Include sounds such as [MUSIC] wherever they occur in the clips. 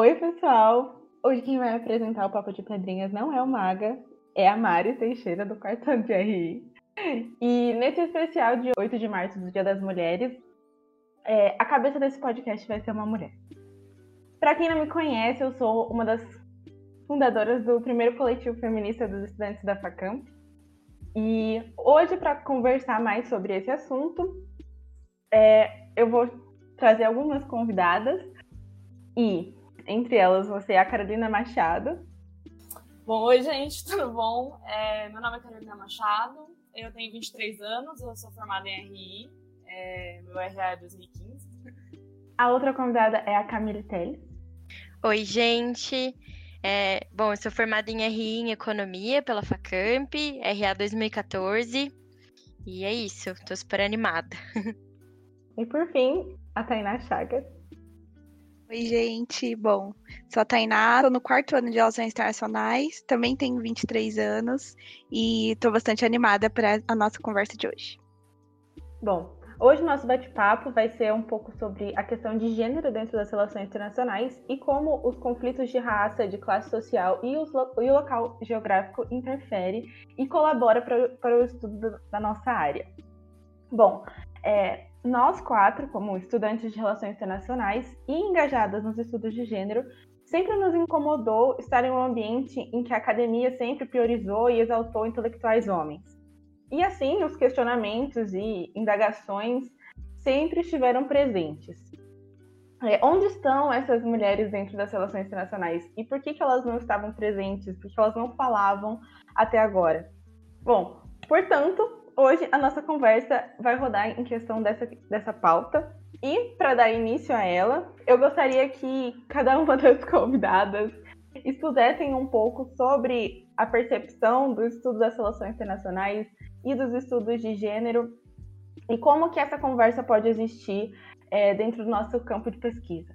Oi, pessoal! Hoje quem vai apresentar o Papo de Pedrinhas não é o Maga, é a Mari Teixeira, do quarto de RI. E nesse especial de 8 de março, do Dia das Mulheres, é, a cabeça desse podcast vai ser uma mulher. Para quem não me conhece, eu sou uma das fundadoras do primeiro coletivo feminista dos estudantes da FACAMP. E hoje, para conversar mais sobre esse assunto, é, eu vou trazer algumas convidadas e, entre elas, você é a Carolina Machado. Bom, oi, gente, [LAUGHS] tudo bom? É, meu nome é Carolina Machado, eu tenho 23 anos, eu sou formada em RI, é, meu RA é 2015. A outra convidada é a Camille Teles. Oi, gente. É, bom, eu sou formada em RI em Economia pela FACAMP, RA 2014. E é isso, tô super animada. [LAUGHS] E por fim, a Tainá Chagas. Oi, gente. Bom, sou a Tainá, tô no quarto ano de Relações Internacionais, também tenho 23 anos e tô bastante animada para a nossa conversa de hoje. Bom, hoje nosso bate-papo vai ser um pouco sobre a questão de gênero dentro das relações internacionais e como os conflitos de raça, de classe social e, os, e o local geográfico interfere e colabora para o estudo da nossa área. Bom, é, nós quatro, como estudantes de relações internacionais e engajadas nos estudos de gênero, sempre nos incomodou estar em um ambiente em que a academia sempre priorizou e exaltou intelectuais homens. E assim, os questionamentos e indagações sempre estiveram presentes. É, onde estão essas mulheres dentro das relações internacionais? E por que, que elas não estavam presentes? Por que elas não falavam até agora? Bom, portanto, hoje a nossa conversa vai rodar em questão dessa, dessa pauta. E para dar início a ela, eu gostaria que cada uma [LAUGHS] das convidadas expusessem um pouco sobre a percepção do estudo das relações internacionais e dos estudos de gênero e como que essa conversa pode existir é, dentro do nosso campo de pesquisa.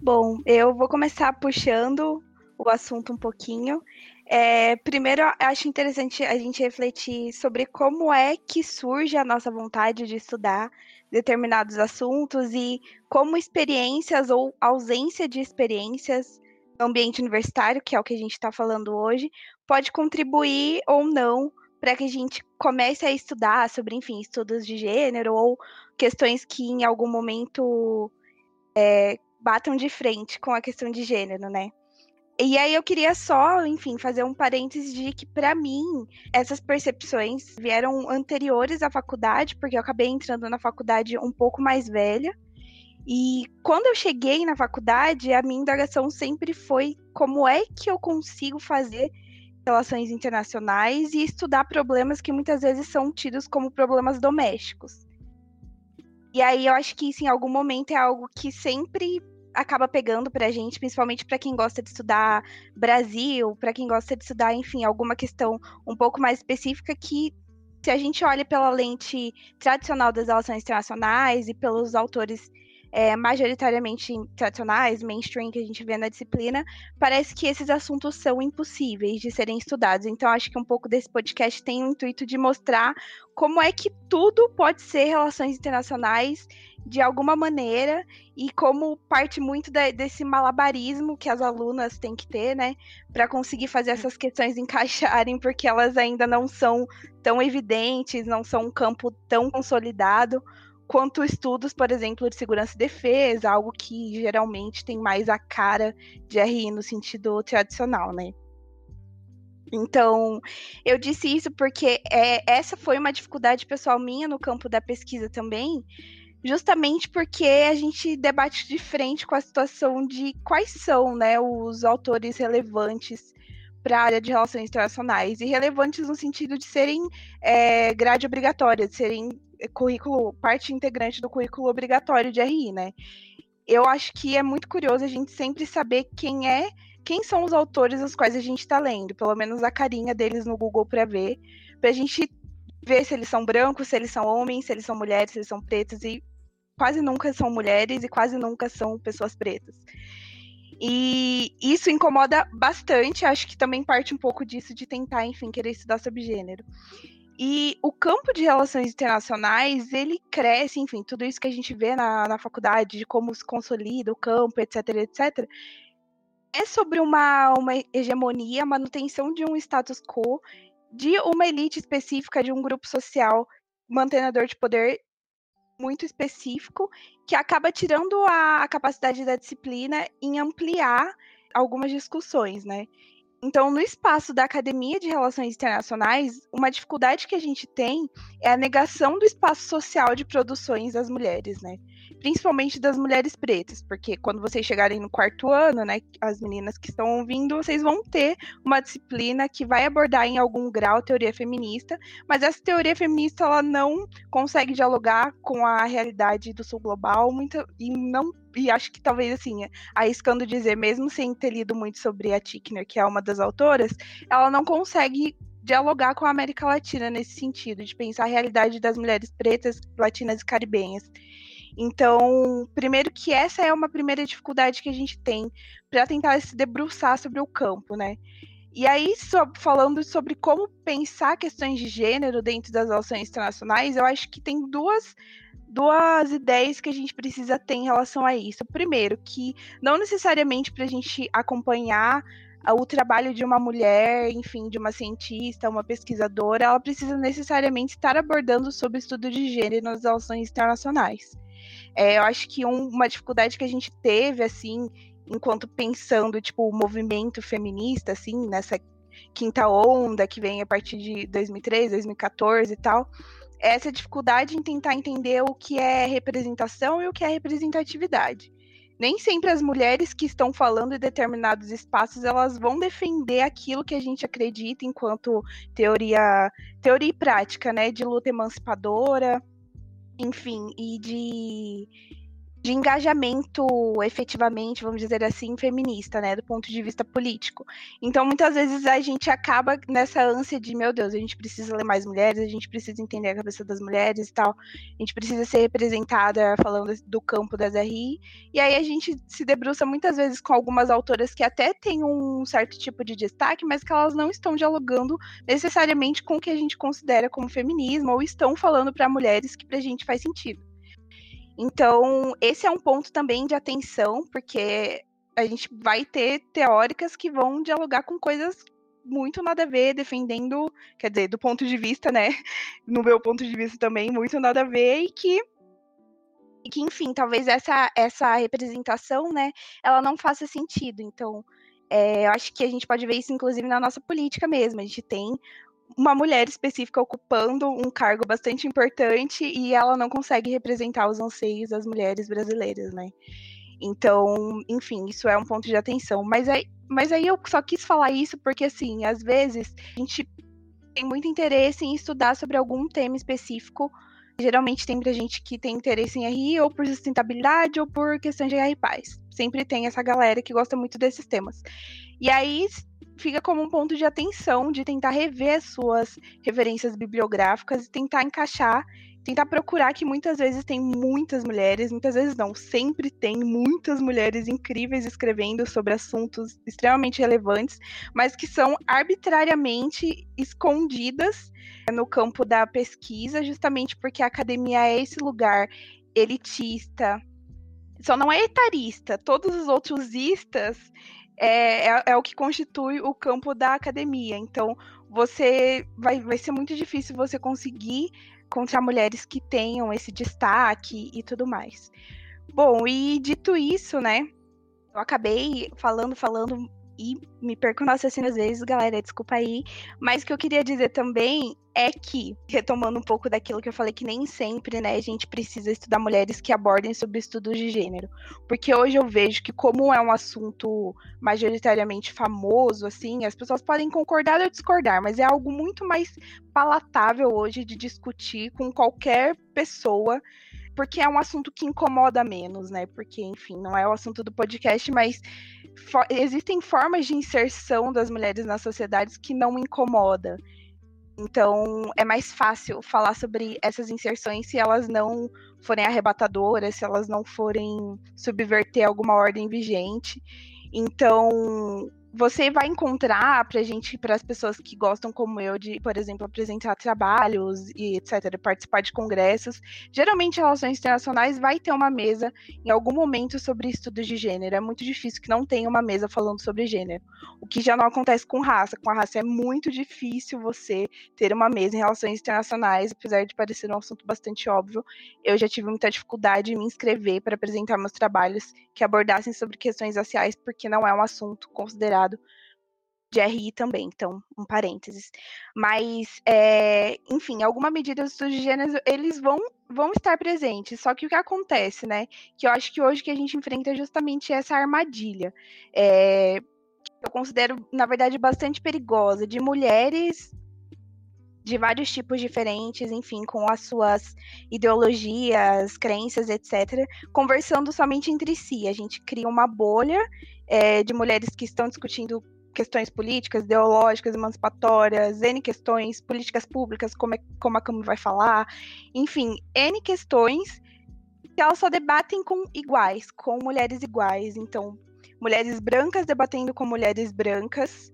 Bom, eu vou começar puxando o assunto um pouquinho. É, primeiro, acho interessante a gente refletir sobre como é que surge a nossa vontade de estudar determinados assuntos e como experiências ou ausência de experiências no ambiente universitário, que é o que a gente está falando hoje, pode contribuir ou não para que a gente comece a estudar sobre, enfim, estudos de gênero ou questões que em algum momento é, batam de frente com a questão de gênero, né? E aí eu queria só, enfim, fazer um parênteses de que para mim essas percepções vieram anteriores à faculdade, porque eu acabei entrando na faculdade um pouco mais velha. E quando eu cheguei na faculdade, a minha indagação sempre foi como é que eu consigo fazer relações internacionais e estudar problemas que muitas vezes são tidos como problemas domésticos. E aí eu acho que isso em algum momento é algo que sempre acaba pegando pra gente, principalmente para quem gosta de estudar Brasil, para quem gosta de estudar, enfim, alguma questão um pouco mais específica que se a gente olha pela lente tradicional das relações internacionais e pelos autores é, majoritariamente tradicionais, mainstream que a gente vê na disciplina, parece que esses assuntos são impossíveis de serem estudados. Então, acho que um pouco desse podcast tem o intuito de mostrar como é que tudo pode ser relações internacionais de alguma maneira e como parte muito de, desse malabarismo que as alunas têm que ter, né, para conseguir fazer essas questões [LAUGHS] encaixarem, porque elas ainda não são tão evidentes, não são um campo tão consolidado quanto estudos, por exemplo, de segurança e defesa, algo que geralmente tem mais a cara de RI no sentido tradicional, né? Então, eu disse isso porque é, essa foi uma dificuldade pessoal minha no campo da pesquisa também, justamente porque a gente debate de frente com a situação de quais são né, os autores relevantes para a área de relações internacionais, e relevantes no sentido de serem é, grade obrigatória, de serem currículo, parte integrante do currículo obrigatório de RI, né? Eu acho que é muito curioso a gente sempre saber quem é, quem são os autores os quais a gente está lendo, pelo menos a carinha deles no Google para ver, para a gente ver se eles são brancos, se eles são homens, se eles são mulheres, se eles são pretos, e quase nunca são mulheres e quase nunca são pessoas pretas. E isso incomoda bastante, acho que também parte um pouco disso de tentar, enfim, querer estudar sobre gênero. E o campo de relações internacionais, ele cresce, enfim, tudo isso que a gente vê na, na faculdade, de como se consolida o campo, etc, etc, é sobre uma, uma hegemonia, manutenção de um status quo, de uma elite específica, de um grupo social mantenedor de poder muito específico, que acaba tirando a, a capacidade da disciplina em ampliar algumas discussões, né? Então, no espaço da Academia de Relações Internacionais, uma dificuldade que a gente tem é a negação do espaço social de produções das mulheres, né? Principalmente das mulheres pretas, porque quando vocês chegarem no quarto ano, né, as meninas que estão ouvindo, vocês vão ter uma disciplina que vai abordar em algum grau teoria feminista, mas essa teoria feminista ela não consegue dialogar com a realidade do sul global, muito, e não e acho que talvez assim, arriscando dizer, mesmo sem ter lido muito sobre a Tickner, que é uma das autoras, ela não consegue dialogar com a América Latina nesse sentido, de pensar a realidade das mulheres pretas, latinas e caribenhas. Então, primeiro que essa é uma primeira dificuldade que a gente tem para tentar se debruçar sobre o campo, né? E aí, falando sobre como pensar questões de gênero dentro das relações internacionais, eu acho que tem duas duas ideias que a gente precisa ter em relação a isso. Primeiro, que não necessariamente para a gente acompanhar o trabalho de uma mulher, enfim, de uma cientista, uma pesquisadora, ela precisa necessariamente estar abordando sobre estudo de gênero nas relações internacionais. É, eu acho que um, uma dificuldade que a gente teve, assim, enquanto pensando, tipo, o movimento feminista, assim, nessa quinta onda que vem a partir de 2013, 2014 e tal, essa dificuldade em tentar entender o que é representação e o que é representatividade. Nem sempre as mulheres que estão falando em determinados espaços elas vão defender aquilo que a gente acredita enquanto teoria, teoria e prática, né, de luta emancipadora, enfim, e de de engajamento efetivamente, vamos dizer assim, feminista, né, do ponto de vista político. Então, muitas vezes a gente acaba nessa ânsia de, meu Deus, a gente precisa ler mais mulheres, a gente precisa entender a cabeça das mulheres e tal, a gente precisa ser representada falando do campo das RI, e aí a gente se debruça muitas vezes com algumas autoras que até têm um certo tipo de destaque, mas que elas não estão dialogando necessariamente com o que a gente considera como feminismo, ou estão falando para mulheres que pra gente faz sentido. Então, esse é um ponto também de atenção, porque a gente vai ter teóricas que vão dialogar com coisas muito nada a ver, defendendo, quer dizer, do ponto de vista, né? [LAUGHS] No meu ponto de vista também, muito nada a ver, e que, e que enfim, talvez essa, essa representação, né, ela não faça sentido. Então, é, eu acho que a gente pode ver isso, inclusive, na nossa política mesmo. A gente tem uma mulher específica ocupando um cargo bastante importante e ela não consegue representar os anseios das mulheres brasileiras, né? Então, enfim, isso é um ponto de atenção. Mas aí, mas aí eu só quis falar isso porque, assim, às vezes a gente tem muito interesse em estudar sobre algum tema específico. Geralmente tem pra gente que tem interesse em RI ou por sustentabilidade ou por questões de RI paz. Sempre tem essa galera que gosta muito desses temas. E aí, fica como um ponto de atenção de tentar rever as suas referências bibliográficas e tentar encaixar, tentar procurar que muitas vezes tem muitas mulheres, muitas vezes não, sempre tem muitas mulheres incríveis escrevendo sobre assuntos extremamente relevantes, mas que são arbitrariamente escondidas no campo da pesquisa, justamente porque a academia é esse lugar elitista, só não é etarista, todos os outros istas é, é, é, o que constitui o campo da academia. Então, você vai, vai ser muito difícil você conseguir encontrar mulheres que tenham esse destaque e tudo mais. Bom, e dito isso, né? Eu acabei falando, falando e me perco no assassino às vezes, galera, desculpa aí. Mas o que eu queria dizer também é que, retomando um pouco daquilo que eu falei, que nem sempre, né, a gente precisa estudar mulheres que abordem sobre estudos de gênero. Porque hoje eu vejo que, como é um assunto majoritariamente famoso, assim, as pessoas podem concordar ou discordar, mas é algo muito mais palatável hoje de discutir com qualquer pessoa porque é um assunto que incomoda menos, né? Porque, enfim, não é o assunto do podcast, mas existem formas de inserção das mulheres nas sociedades que não incomoda. Então, é mais fácil falar sobre essas inserções se elas não forem arrebatadoras, se elas não forem subverter alguma ordem vigente. Então, você vai encontrar pra gente, para as pessoas que gostam como eu de, por exemplo, apresentar trabalhos e etc, participar de congressos, geralmente relações internacionais vai ter uma mesa em algum momento sobre estudos de gênero. É muito difícil que não tenha uma mesa falando sobre gênero. O que já não acontece com raça. Com a raça é muito difícil você ter uma mesa em relações internacionais, apesar de parecer um assunto bastante óbvio. Eu já tive muita dificuldade em me inscrever para apresentar meus trabalhos que abordassem sobre questões raciais, porque não é um assunto considerado considerado de RI também, então, um parênteses. Mas, é, enfim, alguma medida dos estudos de gênero, eles vão, vão estar presentes. Só que o que acontece, né? Que eu acho que hoje que a gente enfrenta é justamente essa armadilha. É, eu considero, na verdade, bastante perigosa, de mulheres de vários tipos diferentes, enfim, com as suas ideologias, crenças, etc., conversando somente entre si. A gente cria uma bolha é, de mulheres que estão discutindo questões políticas, ideológicas, emancipatórias, N questões, políticas públicas, como, é, como a Cami vai falar, enfim, N questões que elas só debatem com iguais, com mulheres iguais. Então, mulheres brancas debatendo com mulheres brancas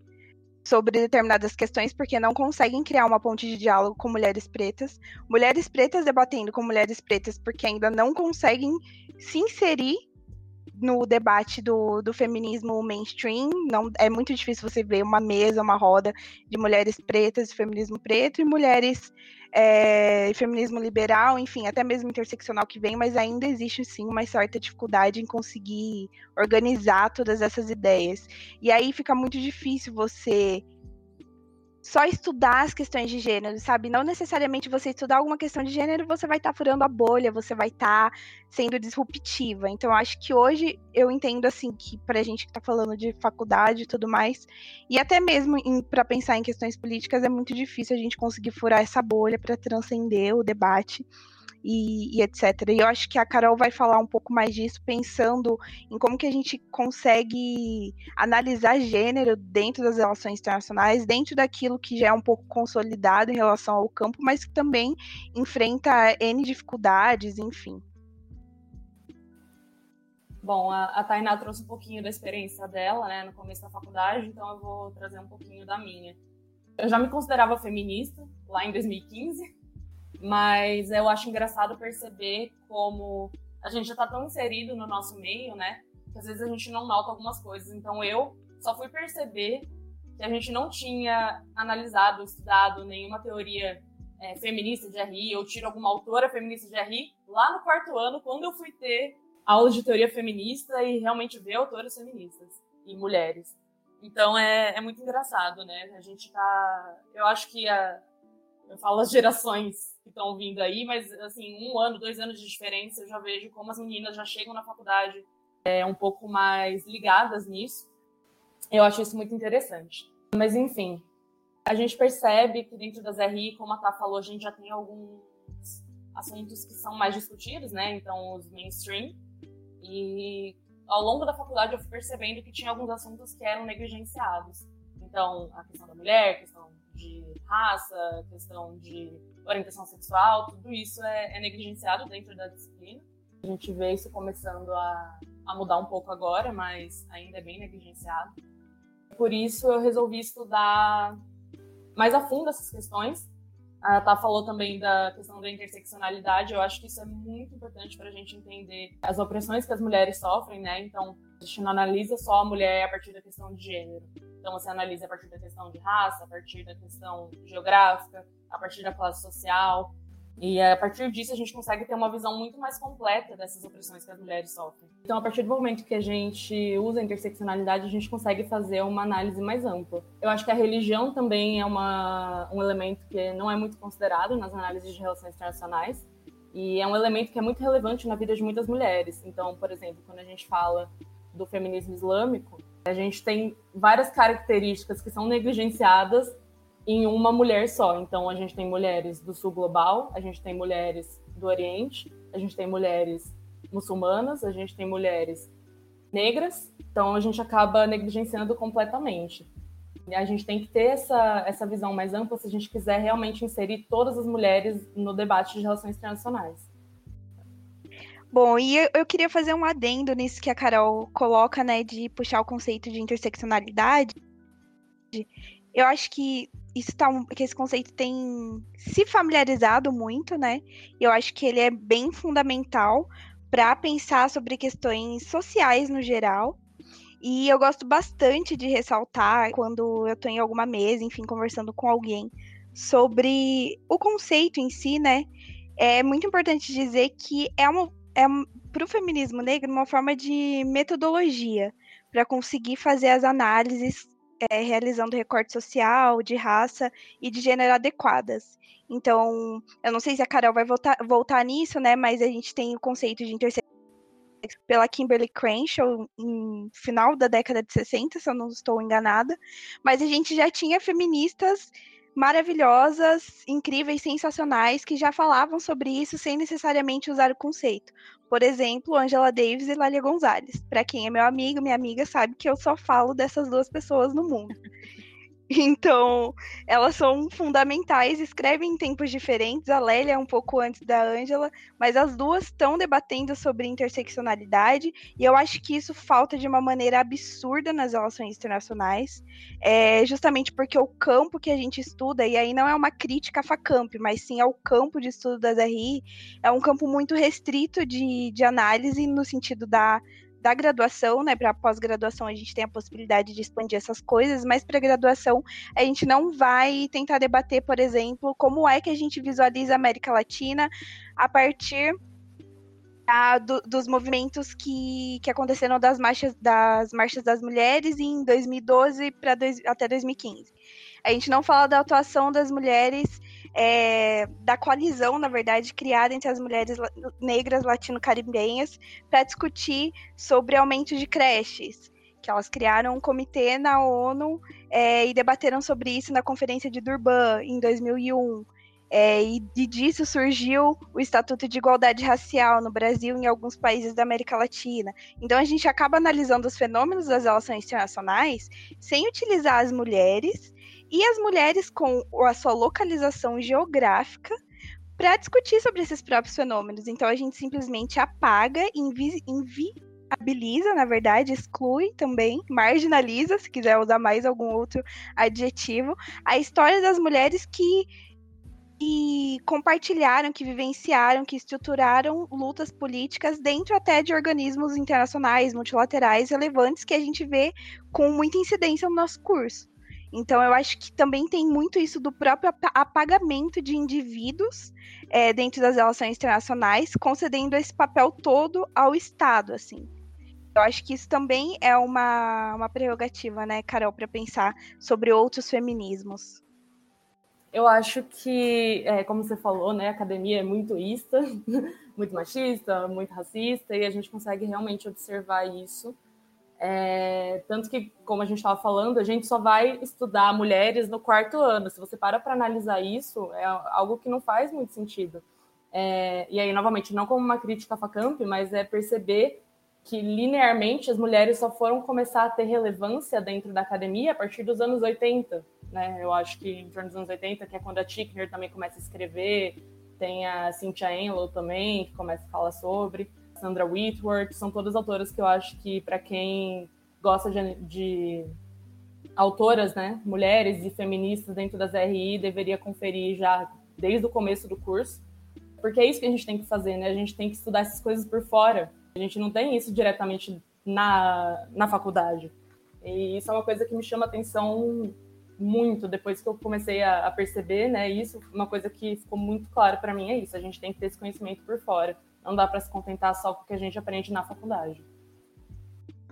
sobre determinadas questões, porque não conseguem criar uma ponte de diálogo com mulheres pretas, mulheres pretas debatendo com mulheres pretas, porque ainda não conseguem se inserir no debate do, do feminismo mainstream. Não, é muito difícil você ver uma mesa, uma roda de mulheres pretas de feminismo preto e mulheres é, feminismo liberal, enfim, até mesmo interseccional que vem, mas ainda existe sim uma certa dificuldade em conseguir organizar todas essas ideias. E aí fica muito difícil você só estudar as questões de gênero, sabe? Não necessariamente você estudar alguma questão de gênero, você vai estar tá furando a bolha, você vai estar tá sendo disruptiva. Então, acho que hoje eu entendo assim que para a gente que está falando de faculdade e tudo mais, e até mesmo para pensar em questões políticas, é muito difícil a gente conseguir furar essa bolha para transcender o debate e, e, etc. E eu acho que a Carol vai falar um pouco mais disso, pensando em como que a gente consegue analisar gênero dentro das relações internacionais, dentro daquilo que já é um pouco consolidado em relação ao campo, mas que também enfrenta N dificuldades, enfim. Bom, a, a Tainá trouxe um pouquinho da experiência dela, né, no começo da faculdade, então eu vou trazer um pouquinho da minha. Eu já me considerava feminista lá em 2015, mas eu acho engraçado perceber como a gente já está tão inserido no nosso meio, né? Que às vezes a gente não nota algumas coisas. Então eu só fui perceber que a gente não tinha analisado, estudado nenhuma teoria é, feminista de RI, ou tiro alguma autora feminista de RI, lá no quarto ano, quando eu fui ter aulas de teoria feminista e realmente ver autoras feministas e mulheres. Então é, é muito engraçado, né? A gente tá. Eu acho que a, eu falo as gerações que estão vindo aí, mas assim, um ano, dois anos de diferença, eu já vejo como as meninas já chegam na faculdade é, um pouco mais ligadas nisso. Eu acho isso muito interessante. Mas enfim, a gente percebe que dentro das RI, como a Tá falou, a gente já tem alguns assuntos que são mais discutidos, né? Então, os mainstream. E ao longo da faculdade eu fui percebendo que tinha alguns assuntos que eram negligenciados. Então, a questão da mulher, a questão de raça, questão de orientação sexual, tudo isso é, é, negligenciado dentro da disciplina. A gente vê isso começando a, a mudar um pouco agora, mas ainda é bem negligenciado. Por isso eu resolvi estudar mais a fundo essas questões. A Tá falou também da questão da interseccionalidade. Eu acho que isso é muito importante para a gente entender as opressões que as mulheres sofrem, né? Então, a gente não analisa só a mulher a partir da questão de gênero. Então você analisa a partir da questão de raça, a partir da questão geográfica, a partir da classe social. E a partir disso a gente consegue ter uma visão muito mais completa dessas opressões que as mulheres sofrem. Então, a partir do momento que a gente usa a interseccionalidade, a gente consegue fazer uma análise mais ampla. Eu acho que a religião também é uma, um elemento que não é muito considerado nas análises de relações internacionais. E é um elemento que é muito relevante na vida de muitas mulheres. Então, por exemplo, quando a gente fala do feminismo islâmico, a gente tem várias características que são negligenciadas em uma mulher só. Então, a gente tem mulheres do sul global, a gente tem mulheres do Oriente, a gente tem mulheres muçulmanas, a gente tem mulheres negras. Então, a gente acaba negligenciando completamente. A gente tem que ter essa, essa visão mais ampla se a gente quiser realmente inserir todas as mulheres no debate de relações internacionais. Bom, e eu, eu queria fazer um adendo nisso que a Carol coloca, né, de puxar o conceito de interseccionalidade. Eu acho que isso tá, que esse conceito tem se familiarizado muito, né? Eu acho que ele é bem fundamental para pensar sobre questões sociais no geral. E eu gosto bastante de ressaltar quando eu estou em alguma mesa, enfim, conversando com alguém sobre o conceito em si, né? É muito importante dizer que é uma é para o feminismo negro uma forma de metodologia para conseguir fazer as análises é, realizando recorte social, de raça e de gênero adequadas. Então, eu não sei se a Carol vai voltar, voltar nisso, né? Mas a gente tem o conceito de intersecção pela Kimberly Crenshaw em final da década de 60, se eu não estou enganada. Mas a gente já tinha feministas maravilhosas, incríveis, sensacionais, que já falavam sobre isso sem necessariamente usar o conceito. Por exemplo, Angela Davis e Lália Gonzalez. Para quem é meu amigo, minha amiga, sabe que eu só falo dessas duas pessoas no mundo. [LAUGHS] Então, elas são fundamentais, escrevem em tempos diferentes. A Lélia é um pouco antes da Ângela, mas as duas estão debatendo sobre interseccionalidade, e eu acho que isso falta de uma maneira absurda nas relações internacionais, é, justamente porque o campo que a gente estuda, e aí não é uma crítica à FACAMP, mas sim ao campo de estudo das RI, é um campo muito restrito de, de análise no sentido da da graduação, né, para pós-graduação a gente tem a possibilidade de expandir essas coisas, mas para graduação a gente não vai tentar debater, por exemplo, como é que a gente visualiza a América Latina a partir a, do, dos movimentos que, que aconteceram das marchas das marchas das mulheres em 2012 para até 2015. A gente não fala da atuação das mulheres é, da coalizão, na verdade, criada entre as mulheres negras latino-caribenhas para discutir sobre aumento de creches. Que elas criaram um comitê na ONU é, e debateram sobre isso na Conferência de Durban em 2001. É, e, disso surgiu o Estatuto de Igualdade Racial no Brasil e em alguns países da América Latina. Então a gente acaba analisando os fenômenos das relações internacionais sem utilizar as mulheres e as mulheres com a sua localização geográfica para discutir sobre esses próprios fenômenos. Então a gente simplesmente apaga, invi inviabiliza, na verdade, exclui também, marginaliza, se quiser usar mais algum outro adjetivo, a história das mulheres que e compartilharam, que vivenciaram, que estruturaram lutas políticas dentro até de organismos internacionais, multilaterais relevantes que a gente vê com muita incidência no nosso curso. Então, eu acho que também tem muito isso do próprio apagamento de indivíduos é, dentro das relações internacionais, concedendo esse papel todo ao Estado, assim. Eu acho que isso também é uma, uma prerrogativa, né, Carol, para pensar sobre outros feminismos. Eu acho que, é, como você falou, né, a academia é muito ista, [LAUGHS] muito machista, muito racista, e a gente consegue realmente observar isso. É, tanto que, como a gente estava falando, a gente só vai estudar mulheres no quarto ano. Se você para para analisar isso, é algo que não faz muito sentido. É, e aí, novamente, não como uma crítica à FACAMP, mas é perceber que linearmente as mulheres só foram começar a ter relevância dentro da academia a partir dos anos 80. Né? Eu acho que em torno dos anos 80, que é quando a Tickner também começa a escrever, tem a Cynthia Enlow também, que começa a falar sobre. Sandra Whitworth, são todas autoras que eu acho que, para quem gosta de, de, autoras, né, mulheres e feministas dentro das RI, deveria conferir já desde o começo do curso, porque é isso que a gente tem que fazer, né? A gente tem que estudar essas coisas por fora. A gente não tem isso diretamente na, na faculdade. E isso é uma coisa que me chama atenção muito depois que eu comecei a, a perceber, né? Isso, uma coisa que ficou muito claro para mim é isso. A gente tem que ter esse conhecimento por fora. Não dá para se contentar só com o que a gente aprende na faculdade.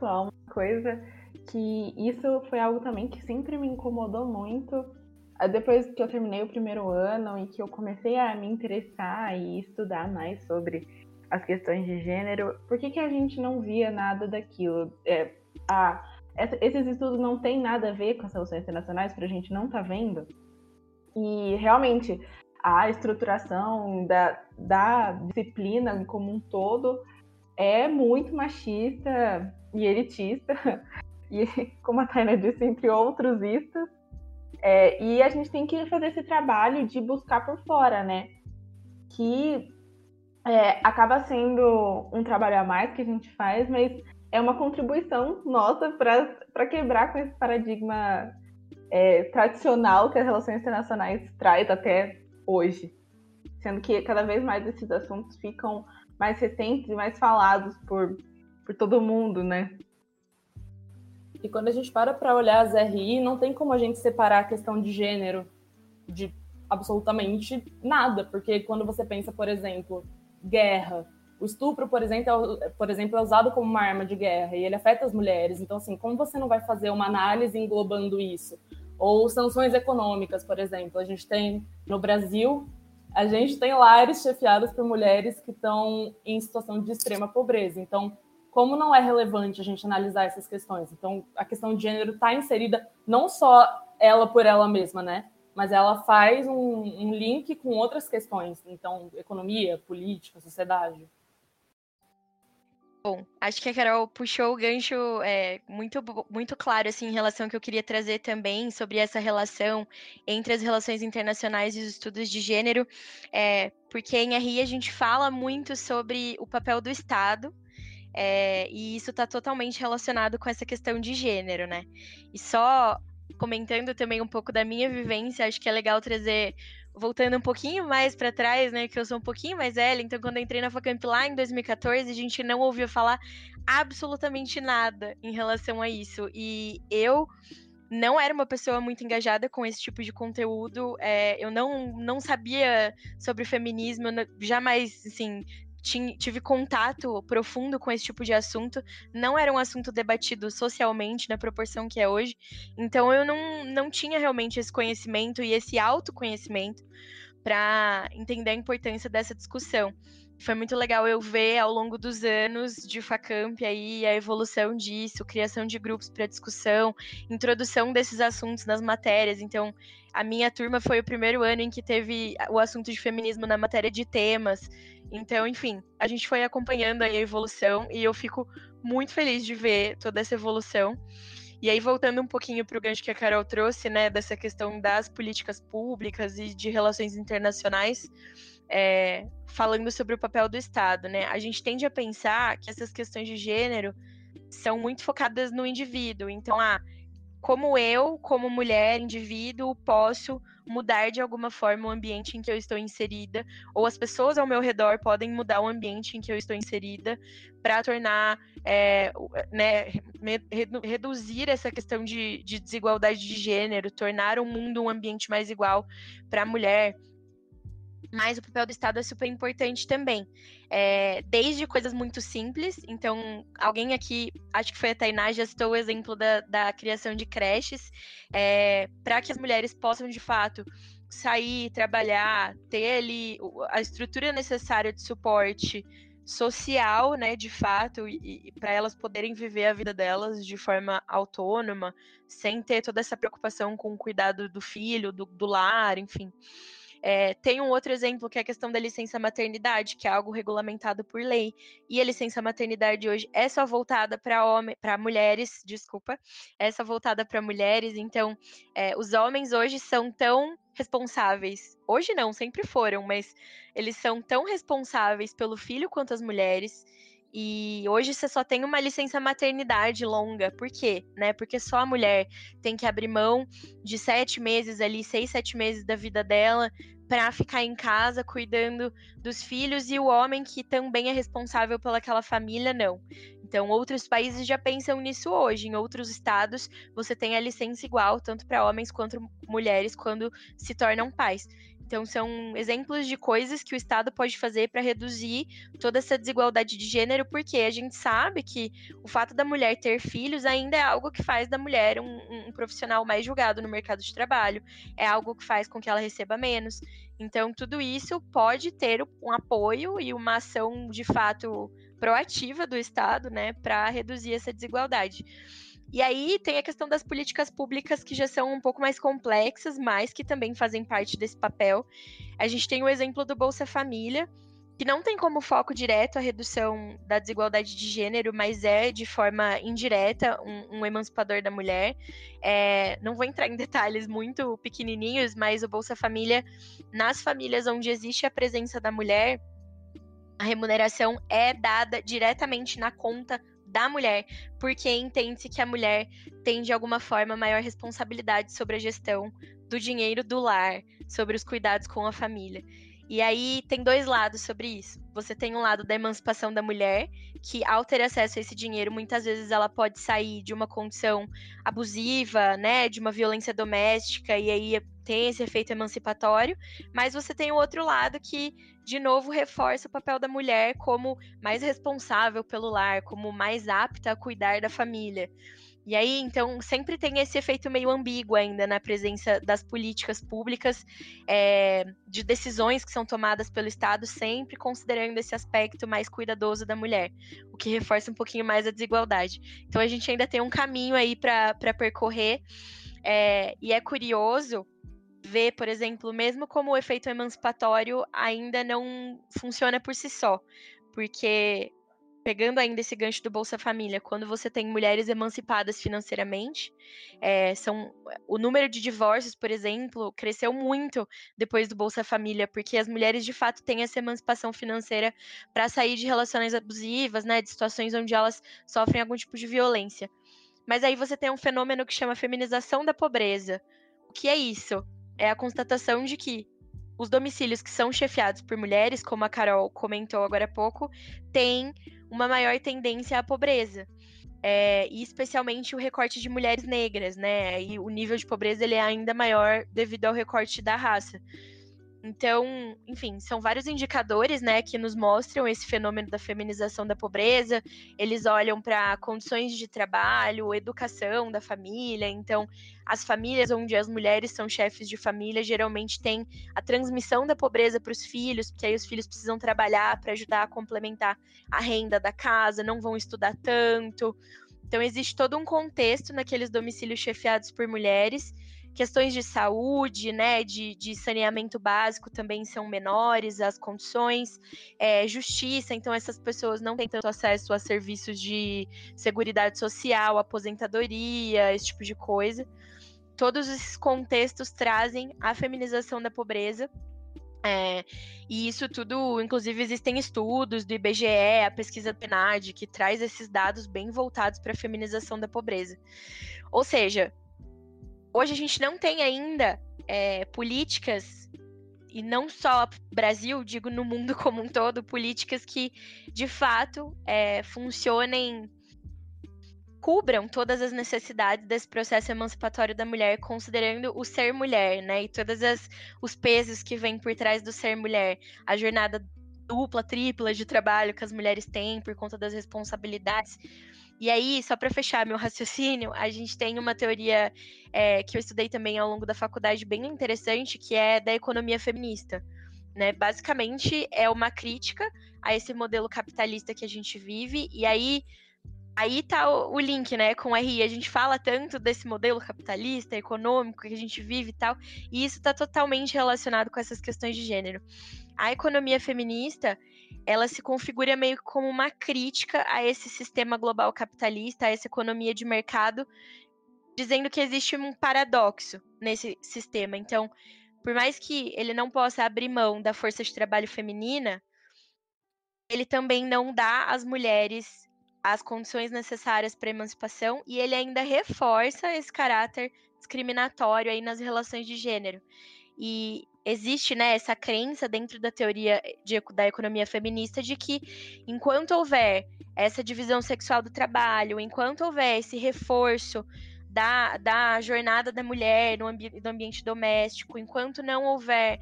Uma coisa que isso foi algo também que sempre me incomodou muito. Ah, depois que eu terminei o primeiro ano e que eu comecei a me interessar e estudar mais sobre as questões de gênero, por que, que a gente não via nada daquilo? É, esses estudos não têm nada a ver com as relações internacionais, para a gente não tá vendo. E realmente, a estruturação da, da disciplina como um todo é muito machista e elitista, [LAUGHS] e como a Taina disse, entre outros istas. É, e a gente tem que fazer esse trabalho de buscar por fora, né? Que é, acaba sendo um trabalho a mais que a gente faz, mas é uma contribuição nossa para quebrar com esse paradigma é, tradicional que as relações internacionais traz até hoje. Sendo que cada vez mais esses assuntos ficam mais recentes e mais falados por, por todo mundo, né? E quando a gente para para olhar as RI, não tem como a gente separar a questão de gênero de absolutamente nada, porque quando você pensa, por exemplo, guerra, o estupro, por exemplo, é, por exemplo, é usado como uma arma de guerra e ele afeta as mulheres. Então, assim, como você não vai fazer uma análise englobando isso? Ou sanções econômicas, por exemplo. A gente tem no Brasil, a gente tem lares chefiados por mulheres que estão em situação de extrema pobreza. Então, como não é relevante a gente analisar essas questões? Então, a questão de gênero está inserida não só ela por ela mesma, né? Mas ela faz um, um link com outras questões. Então, economia, política, sociedade. Bom, acho que a Carol puxou o gancho é, muito, muito claro assim, em relação ao que eu queria trazer também sobre essa relação entre as relações internacionais e os estudos de gênero, é, porque em RI a gente fala muito sobre o papel do Estado é, e isso está totalmente relacionado com essa questão de gênero, né? E só comentando também um pouco da minha vivência, acho que é legal trazer voltando um pouquinho mais para trás, né, que eu sou um pouquinho mais velha, então quando eu entrei na Facamp lá em 2014, a gente não ouviu falar absolutamente nada em relação a isso. E eu não era uma pessoa muito engajada com esse tipo de conteúdo, é, eu não, não sabia sobre feminismo, jamais, assim, tive contato profundo com esse tipo de assunto. Não era um assunto debatido socialmente na proporção que é hoje. Então eu não, não tinha realmente esse conhecimento e esse autoconhecimento para entender a importância dessa discussão. Foi muito legal eu ver ao longo dos anos de Facamp aí a evolução disso, criação de grupos para discussão, introdução desses assuntos nas matérias. Então, a minha turma foi o primeiro ano em que teve o assunto de feminismo na matéria de temas. Então, enfim, a gente foi acompanhando aí a evolução e eu fico muito feliz de ver toda essa evolução. E aí, voltando um pouquinho para o gancho que a Carol trouxe, né, dessa questão das políticas públicas e de relações internacionais, é, falando sobre o papel do Estado, né, a gente tende a pensar que essas questões de gênero são muito focadas no indivíduo. Então, ah, como eu, como mulher, indivíduo, posso mudar de alguma forma o ambiente em que eu estou inserida, ou as pessoas ao meu redor podem mudar o ambiente em que eu estou inserida para tornar, é, né, reduzir essa questão de, de desigualdade de gênero, tornar o mundo um ambiente mais igual para a mulher, mas o papel do Estado é super importante também. É, desde coisas muito simples, então, alguém aqui, acho que foi a Tainá, já citou o exemplo da, da criação de creches, é, para que as mulheres possam, de fato, sair, trabalhar, ter ali a estrutura necessária de suporte social, né, de fato, e, e para elas poderem viver a vida delas de forma autônoma, sem ter toda essa preocupação com o cuidado do filho, do, do lar, enfim. É, tem um outro exemplo que é a questão da licença maternidade, que é algo regulamentado por lei. E a licença maternidade hoje é só voltada para homens, para mulheres, desculpa, é só voltada para mulheres. Então, é, os homens hoje são tão responsáveis. Hoje não, sempre foram, mas eles são tão responsáveis pelo filho quanto as mulheres. E hoje você só tem uma licença maternidade longa. Por quê? Né? Porque só a mulher tem que abrir mão de sete meses ali, seis, sete meses da vida dela para ficar em casa cuidando dos filhos e o homem que também é responsável pelaquela família, não. Então, outros países já pensam nisso hoje. Em outros estados, você tem a licença igual, tanto para homens quanto mulheres, quando se tornam pais. Então, são exemplos de coisas que o Estado pode fazer para reduzir toda essa desigualdade de gênero, porque a gente sabe que o fato da mulher ter filhos ainda é algo que faz da mulher um, um profissional mais julgado no mercado de trabalho, é algo que faz com que ela receba menos. Então, tudo isso pode ter um apoio e uma ação de fato proativa do Estado, né, para reduzir essa desigualdade. E aí tem a questão das políticas públicas que já são um pouco mais complexas, mas que também fazem parte desse papel. A gente tem o exemplo do Bolsa Família, que não tem como foco direto a redução da desigualdade de gênero, mas é de forma indireta um, um emancipador da mulher. É, não vou entrar em [LAUGHS] detalhes muito pequenininhos, mas o Bolsa Família, nas famílias onde existe a presença da mulher, a remuneração é dada diretamente na conta da mulher, porque entende-se que a mulher tem de alguma forma maior responsabilidade sobre a gestão do dinheiro do lar, sobre os cuidados com a família. E aí tem dois lados sobre isso. Você tem um lado da emancipação da mulher, que ao ter acesso a esse dinheiro, muitas vezes ela pode sair de uma condição abusiva, né, de uma violência doméstica, e aí tem esse efeito emancipatório. Mas você tem o outro lado que, de novo, reforça o papel da mulher como mais responsável pelo lar, como mais apta a cuidar da família. E aí, então, sempre tem esse efeito meio ambíguo ainda na presença das políticas públicas, é, de decisões que são tomadas pelo Estado, sempre considerando esse aspecto mais cuidadoso da mulher, o que reforça um pouquinho mais a desigualdade. Então, a gente ainda tem um caminho aí para percorrer, é, e é curioso ver, por exemplo, mesmo como o efeito emancipatório ainda não funciona por si só, porque pegando ainda esse gancho do Bolsa Família, quando você tem mulheres emancipadas financeiramente, é, são o número de divórcios, por exemplo, cresceu muito depois do Bolsa Família, porque as mulheres de fato têm essa emancipação financeira para sair de relações abusivas, né, de situações onde elas sofrem algum tipo de violência. Mas aí você tem um fenômeno que chama feminização da pobreza. O que é isso? É a constatação de que os domicílios que são chefiados por mulheres, como a Carol comentou agora há pouco, têm uma maior tendência à pobreza. É, e especialmente o recorte de mulheres negras, né? E o nível de pobreza ele é ainda maior devido ao recorte da raça. Então, enfim, são vários indicadores, né, que nos mostram esse fenômeno da feminização da pobreza. Eles olham para condições de trabalho, educação da família. Então, as famílias onde as mulheres são chefes de família geralmente têm a transmissão da pobreza para os filhos, porque aí os filhos precisam trabalhar para ajudar a complementar a renda da casa, não vão estudar tanto. Então, existe todo um contexto naqueles domicílios chefiados por mulheres Questões de saúde, né, de, de saneamento básico também são menores, as condições. É, justiça, então essas pessoas não têm tanto acesso a serviços de seguridade social, aposentadoria, esse tipo de coisa. Todos esses contextos trazem a feminização da pobreza, é, e isso tudo, inclusive, existem estudos do IBGE, a pesquisa do PNAD, que traz esses dados bem voltados para a feminização da pobreza. Ou seja, hoje a gente não tem ainda é, políticas, e não só Brasil, digo no mundo [LAUGHS] como um todo, políticas que de fato é, funcionem, cubram todas as necessidades desse processo emancipatório da mulher, considerando o ser mulher, né? E todos os pesos que vêm por trás do ser mulher, a jornada dupla, tripla de trabalho que as mulheres têm por conta das responsabilidades. E aí, só para fechar meu raciocínio, a gente tem uma teoria é, que eu estudei também ao longo da faculdade bem interessante, que é da economia feminista. Né? Basicamente, é uma crítica a esse modelo capitalista que a gente vive, e aí Aí tá o, link, né, com o RI. A gente fala tanto desse modelo capitalista, econômico que a gente vive e tal, e isso está totalmente relacionado com essas questões de gênero. A economia feminista, ela se configura meio como uma crítica a esse sistema global capitalista, a essa economia de mercado, dizendo que existe um paradoxo nesse sistema. Então, por mais que ele não possa abrir mão da força de trabalho feminina, ele também não dá às mulheres as condições necessárias para emancipação e ele ainda reforça esse caráter discriminatório aí nas relações de gênero. E existe né, essa crença dentro da teoria de, da economia feminista de que enquanto houver essa divisão sexual do trabalho, enquanto houver esse reforço da, da jornada da mulher no ambi ambiente doméstico, enquanto não houver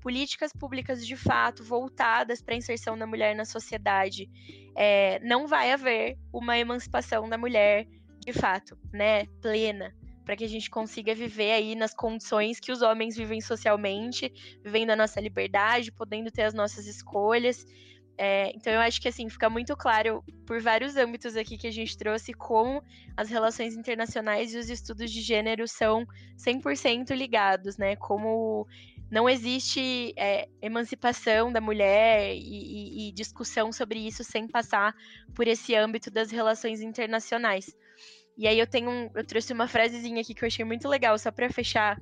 políticas públicas de fato voltadas para a inserção da mulher na sociedade, é, não vai haver uma emancipação da mulher de fato, né, plena, para que a gente consiga viver aí nas condições que os homens vivem socialmente, vivendo a nossa liberdade, podendo ter as nossas escolhas. É, então eu acho que assim fica muito claro por vários âmbitos aqui que a gente trouxe como as relações internacionais e os estudos de gênero são 100% ligados, né? Como não existe é, emancipação da mulher e, e, e, discussão sobre isso sem passar por esse âmbito das relações internacionais. E aí eu tenho um, eu trouxe uma frasezinha aqui que eu achei muito legal, só para fechar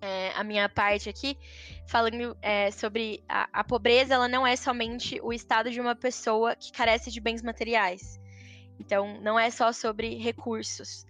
é, a minha parte aqui, falando é, sobre a, a pobreza, ela não é somente o estado de uma pessoa que carece de bens materiais. Então, não é só sobre recursos.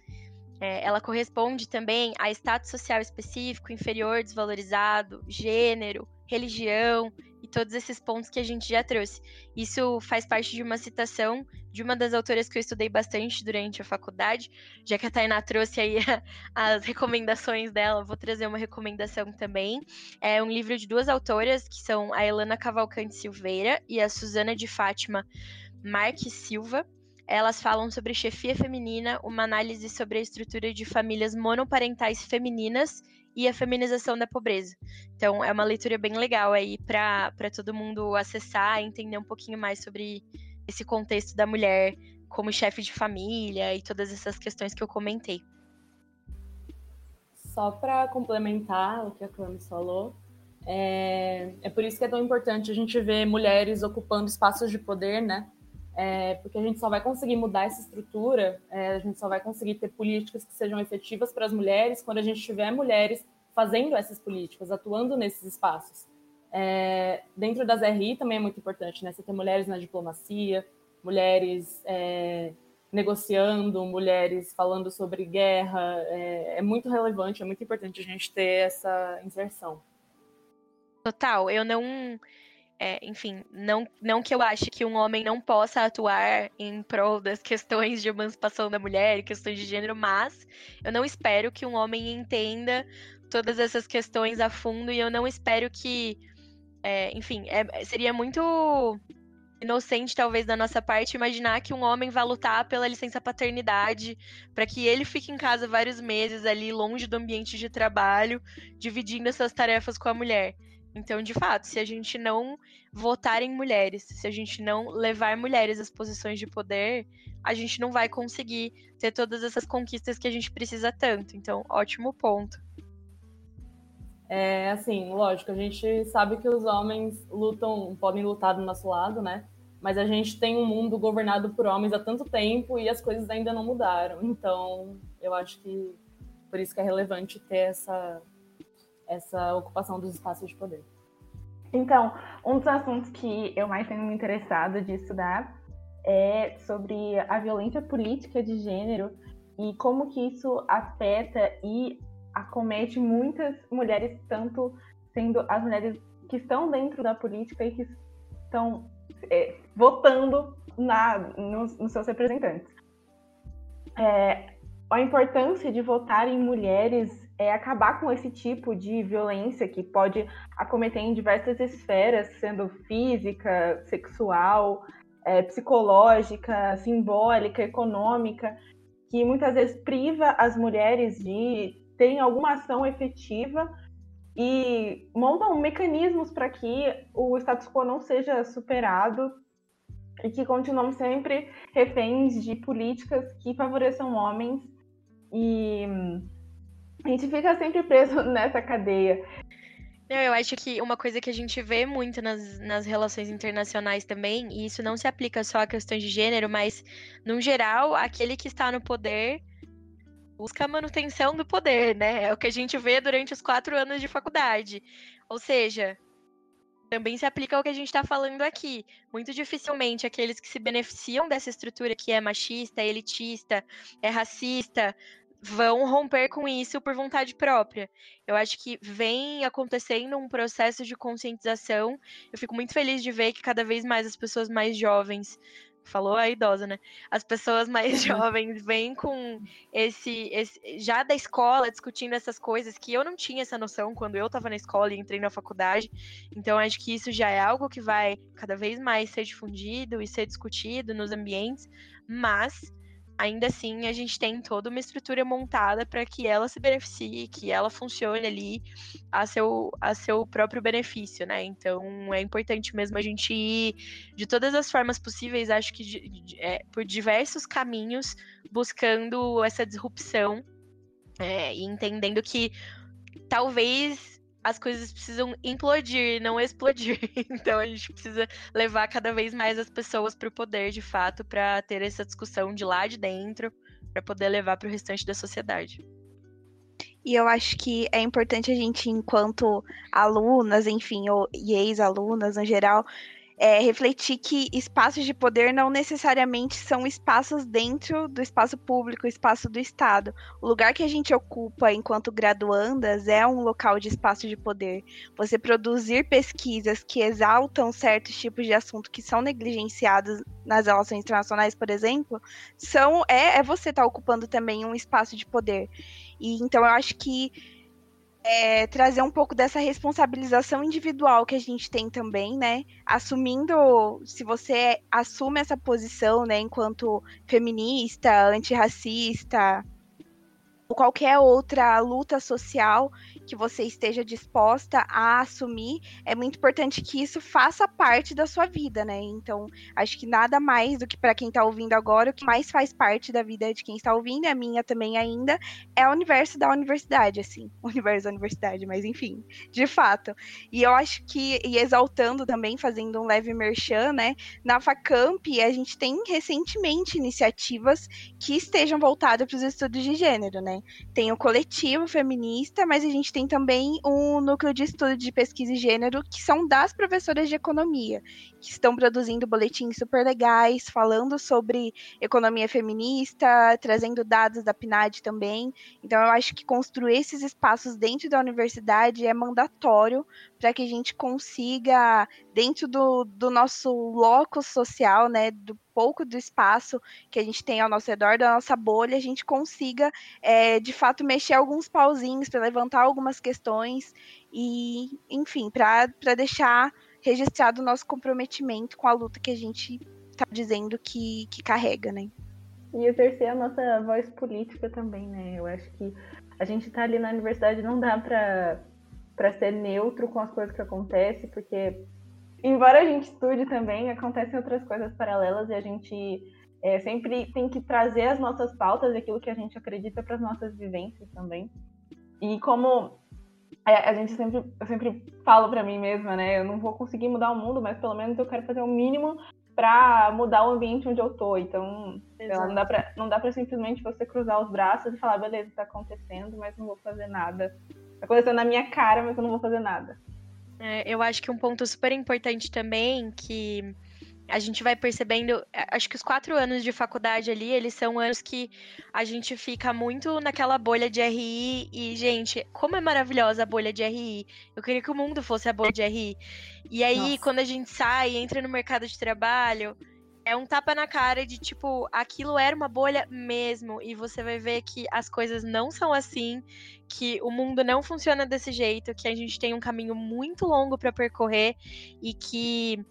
É, ela corresponde também a status social específico, inferior, desvalorizado, gênero, religião e todos esses pontos que a gente já trouxe. Isso faz parte de uma citação de uma das autoras que eu estudei bastante durante a faculdade, já que a Tainá trouxe aí [LAUGHS] as recomendações dela, vou trazer uma recomendação também. É um livro de duas autoras, que são a Elana Cavalcante Silveira e a Suzana de Fátima Marques Silva. Elas falam sobre chefia feminina, uma análise sobre a estrutura de famílias monoparentais femininas e a feminização da pobreza. Então, é uma leitura bem legal aí para todo mundo acessar e entender um pouquinho mais sobre esse contexto da mulher como chefe de família e todas essas questões que eu comentei. Só para complementar o que a Camis falou, é, é por isso que é tão importante a gente ver mulheres ocupando espaços de poder, né? É, porque a gente só vai conseguir mudar essa estrutura, é, a gente só vai conseguir ter políticas que sejam efetivas para as mulheres quando a gente tiver mulheres fazendo essas políticas, atuando nesses espaços. É, dentro das RI também é muito importante, né? Você ter mulheres na diplomacia, mulheres é, negociando, mulheres falando sobre guerra, é, é muito relevante, é muito importante a gente ter essa inserção. Total, eu não é, enfim, não, não que eu ache que um homem não possa atuar em prol das questões de emancipação da mulher, questões de gênero, mas eu não espero que um homem entenda todas essas questões a fundo e eu não espero que, é, enfim, é, seria muito inocente talvez da nossa parte imaginar que um homem vai lutar pela licença paternidade para que ele fique em casa vários meses ali longe do ambiente de trabalho, dividindo essas tarefas com a mulher. Então, de fato, se a gente não votar em mulheres, se a gente não levar mulheres às posições de poder, a gente não vai conseguir ter todas essas conquistas que a gente precisa tanto. Então, ótimo ponto. É assim, lógico, a gente sabe que os homens lutam, podem lutar do nosso lado, né? Mas a gente tem um mundo governado por homens há tanto tempo e as coisas ainda não mudaram. Então, eu acho que por isso que é relevante ter essa essa ocupação dos espaços de poder. Então, um dos assuntos que eu mais tenho me interessado de estudar é sobre a violência política de gênero e como que isso afeta e acomete muitas mulheres, tanto sendo as mulheres que estão dentro da política e que estão é, votando na, nos, nos seus representantes. É, a importância de votar em mulheres é acabar com esse tipo de violência que pode acometer em diversas esferas, sendo física, sexual, é, psicológica, simbólica, econômica, que muitas vezes priva as mulheres de terem alguma ação efetiva e montam mecanismos para que o status quo não seja superado e que continuamos sempre reféns de políticas que favoreçam homens e a gente fica sempre preso [LAUGHS] nessa cadeia. Eu acho que uma coisa que a gente vê muito nas, nas relações internacionais também, e isso não se aplica só a questões de gênero, mas, no geral, aquele que está no poder busca a manutenção do poder, né? É o que a gente vê durante os quatro anos de faculdade. Ou seja, também se aplica ao que a gente está falando aqui. Muito dificilmente aqueles que se beneficiam dessa estrutura que é machista, elitista, é racista, vão romper com isso por vontade própria. Eu acho que vem acontecendo um processo de conscientização. Eu fico muito feliz de ver que cada vez mais as pessoas mais jovens falou a idosa, né? As pessoas mais [LAUGHS] uhum. jovens vêm com esse, esse, já da escola discutindo essas coisas que eu não tinha essa noção quando eu estava na escola e entrei na faculdade. Então acho que isso já é algo que vai cada vez mais ser difundido e ser discutido nos ambientes, mas ainda assim a gente tem toda uma estrutura montada para que ela se beneficie, que ela funcione ali a seu, a seu próprio benefício, né? Então é importante mesmo a gente ir de todas as formas possíveis, acho que de, de, é, por diversos caminhos, buscando essa disrupção é, e entendendo que talvez as coisas precisam implodir, não explodir. [LAUGHS] Então a gente precisa levar cada vez mais as pessoas para o poder, de fato, para ter essa discussão de lá de dentro, para poder levar para o restante da sociedade. E eu acho que é importante a gente, enquanto alunas, enfim, ou, ex-alunas no geral, é, refletir que espaços de poder não necessariamente são espaços dentro do espaço público, espaço do Estado. O lugar que a gente ocupa enquanto graduandas é um local de espaço de poder. Você produzir pesquisas que exaltam certos tipos de assunto que são negligenciados nas relações internacionais, por exemplo, são é, é você estar tá ocupando também um espaço de poder. E então eu acho que é, trazer um pouco dessa responsabilização individual que a gente tem também, né? Assumindo, se você assume essa posição, né, enquanto feminista, antirracista, ou qualquer outra luta social que você esteja disposta a assumir, é muito importante que isso faça parte da sua vida, né? Então, acho que nada mais do que para quem está ouvindo agora, o que mais faz parte da vida de quem está ouvindo, é a minha também ainda, é o universo da universidade, assim. [LAUGHS] O universo da universidade, mas enfim, de fato. E eu acho que, e exaltando também, fazendo um leve merchan, né? Na FACAMP, a gente tem recentemente iniciativas que estejam voltadas para os estudos de gênero, né? Tem o coletivo feminista, mas a gente tem também um núcleo de estudo de pesquisa e gênero, que são das professoras de economia, que estão produzindo boletins super legais, falando sobre economia feminista, trazendo dados da PNAD também. Então, eu acho que construir esses espaços dentro da universidade é mandatório para que a gente consiga, dentro do, do nosso locus social, né, do pouco do espaço que a gente tem ao nosso redor, da nossa bolha, a gente consiga, é, de fato, mexer alguns pauzinhos para levantar algumas questões e, enfim, para deixar registrado o nosso comprometimento com a luta que a gente está dizendo que, que carrega, né? E exercer a nossa voz política também, né? Eu acho que a gente está ali na universidade não dá para para ser neutro com as coisas que acontecem, porque embora a gente estude também, acontecem outras coisas paralelas e a gente é, sempre tem que trazer as nossas pautas e aquilo que a gente acredita para as nossas vivências também. E como a gente sempre, eu sempre falo para mim mesma, né? Eu não vou conseguir mudar o mundo, mas pelo menos eu quero fazer o mínimo para mudar o ambiente onde eu tô. Então, não dá para não dá para simplesmente você cruzar os braços e falar, beleza, está acontecendo, mas não vou fazer nada. Tá acontecendo na minha cara, mas eu não vou fazer nada. É, eu acho que um ponto super importante também que a gente vai percebendo, acho que os quatro anos de faculdade ali, eles são anos que a gente fica muito naquela bolha de RI e, gente, como é maravilhosa a bolha de RI. Eu queria que o mundo fosse a bolha de RI. E aí, Nossa. quando a gente sai, entra no mercado de trabalho, é um tapa na cara de tipo, aquilo era uma bolha mesmo. E você vai ver que as coisas não são assim, que o mundo não funciona desse jeito, que a gente tem um caminho muito longo para percorrer e que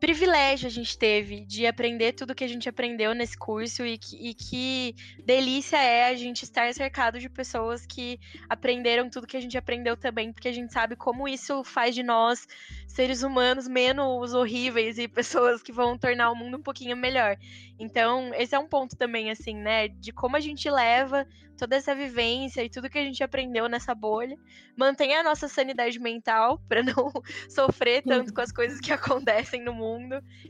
privilégio a gente teve de aprender tudo que a gente aprendeu nesse curso e que, e que, delícia é a gente estar cercado de pessoas que aprenderam tudo que a gente aprendeu também, porque a gente sabe como isso faz de nós seres humanos menos horríveis e [LAUGHS] pessoas que vão tornar o mundo um pouquinho melhor. Então, esse é um ponto também, assim, né, de como a gente leva toda essa vivência e tudo que a gente aprendeu nessa bolha, mantém a nossa sanidade mental para [LAUGHS] não sofrer tanto com as coisas que [LAUGHS] acontecem no mundo,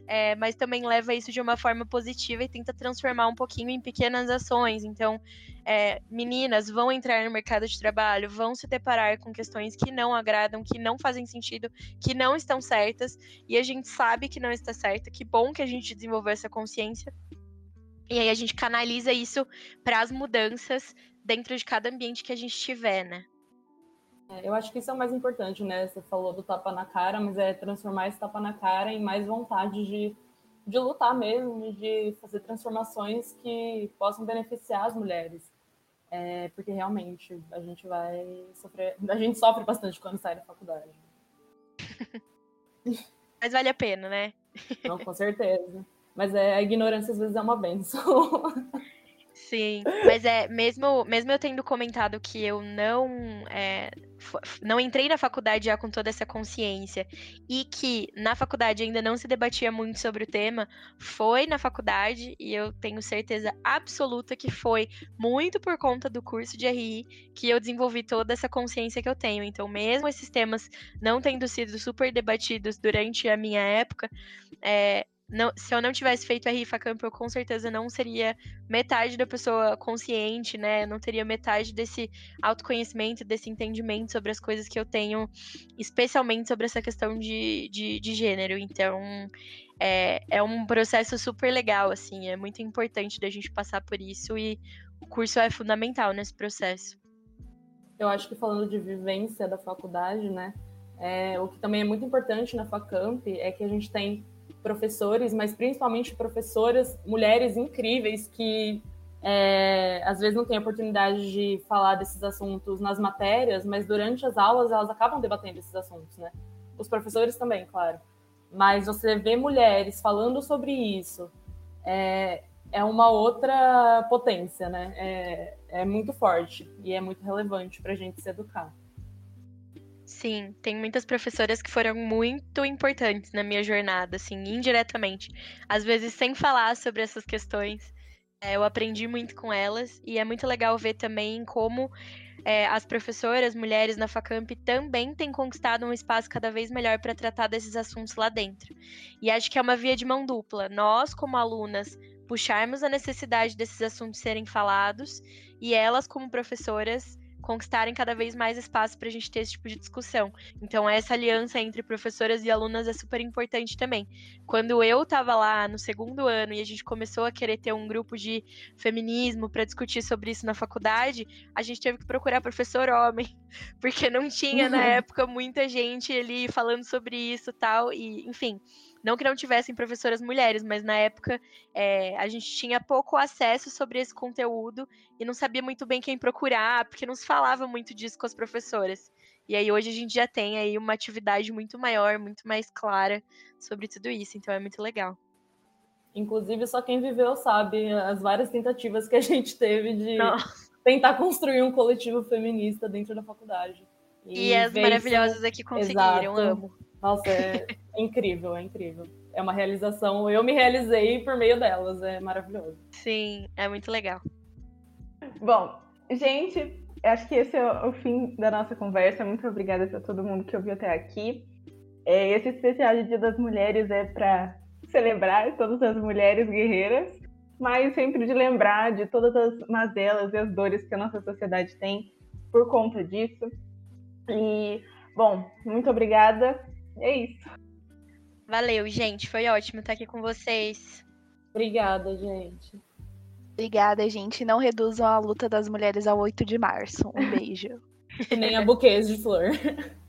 é, mas também leva isso de uma forma positiva e tenta transformar um pouquinho em pequenas ações. Então, é, meninas vão entrar no mercado de trabalho, vão se deparar com questões que não agradam, que não fazem sentido, que não estão certas, e a gente sabe que não está certa. Que bom que a gente desenvolveu essa consciência. E aí a gente canaliza isso para as mudanças dentro de cada ambiente que a gente tiver, né? É, eu acho que isso é o mais importante, né? Você falou do tapa na cara, mas é transformar esse tapa na cara em mais vontade de, de lutar mesmo, de fazer transformações que possam beneficiar as mulheres. É, porque realmente a gente vai sofrer. A gente sofre bastante quando sai da faculdade. [LAUGHS] Mas vale a pena, né? Não, com certeza. Mas é, a ignorância às vezes é uma benção. [LAUGHS] Sim, mas é mesmo, mesmo eu tendo comentado que eu não é, não entrei na faculdade já com toda essa consciência e que na faculdade ainda não se debatia muito sobre o tema, foi na faculdade e eu tenho certeza absoluta que foi muito por conta do curso de RI que eu desenvolvi toda essa consciência que eu tenho. Então, mesmo esses temas não tendo sido super debatidos durante a minha época, é, não, se eu não tivesse feito a Rifa Camp, eu com certeza não seria metade da pessoa consciente, né? Eu não teria metade desse autoconhecimento, desse entendimento sobre as coisas que eu tenho, especialmente sobre essa questão de, de, de gênero. Então, é, é um processo super legal, assim, é muito importante da gente passar por isso e o curso é fundamental nesse processo. Eu acho que falando de vivência da faculdade, né? É, o que também é muito importante na Facamp é que a gente tem professores, mas principalmente professoras, mulheres incríveis que é, às vezes não têm oportunidade de falar desses assuntos nas matérias, mas durante as aulas elas acabam debatendo esses assuntos, né? Os professores também, claro. Mas você vê mulheres falando sobre isso é, é uma outra potência, né? É, é muito forte e é muito relevante para a gente se educar. Sim, tem muitas professoras que foram muito importantes na minha jornada, assim, indiretamente. Às vezes sem falar sobre essas questões. É, eu aprendi muito com elas e é muito legal ver também como é, as professoras, mulheres na Facamp também têm conquistado um espaço cada vez melhor para tratar desses assuntos lá dentro. E acho que é uma via de mão dupla. Nós, como alunas, puxarmos a necessidade desses assuntos serem falados e elas, como professoras, conquistarem cada vez mais espaço para a gente ter esse tipo de discussão. Então, essa aliança entre professoras e alunas é super importante também. Quando eu estava lá no segundo ano e a gente começou a querer ter um grupo de feminismo para discutir sobre isso na faculdade, a gente teve que procurar professor homem, [LAUGHS] porque não tinha na época muita gente ali falando sobre isso tal, e enfim. Não que não tivessem professoras mulheres, mas na época é, a gente tinha pouco acesso sobre esse conteúdo e não sabia muito bem quem procurar, porque não se falava muito disso com as professoras. E aí hoje a gente já tem aí uma atividade muito maior, muito mais clara sobre tudo isso, então é muito legal. Inclusive, só quem viveu sabe as várias tentativas que a [LAUGHS] gente teve de Nossa. tentar construir um coletivo feminista dentro da faculdade. E, e as maravilhosas aqui conseguiram, Exato. amo. Nossa, é, é [LAUGHS] incrível, é incrível. É uma realização. Eu me realizei por meio delas, é maravilhoso. Sim, é muito legal. Bom, gente, acho que esse é o fim da nossa conversa. Muito obrigada para todo mundo que ouviu até aqui. É, esse especial de Dia das Mulheres é para celebrar todas as mulheres guerreiras, mas sempre de lembrar de todas as mazelas e as dores que a nossa sociedade tem por conta disso. E, bom, muito obrigada é isso. Valeu, gente. Foi ótimo estar aqui com vocês. Obrigada, gente. Obrigada, gente. Não reduzam a luta das mulheres ao 8 de março. Um beijo. [LAUGHS] nem a buquês de flor. [LAUGHS]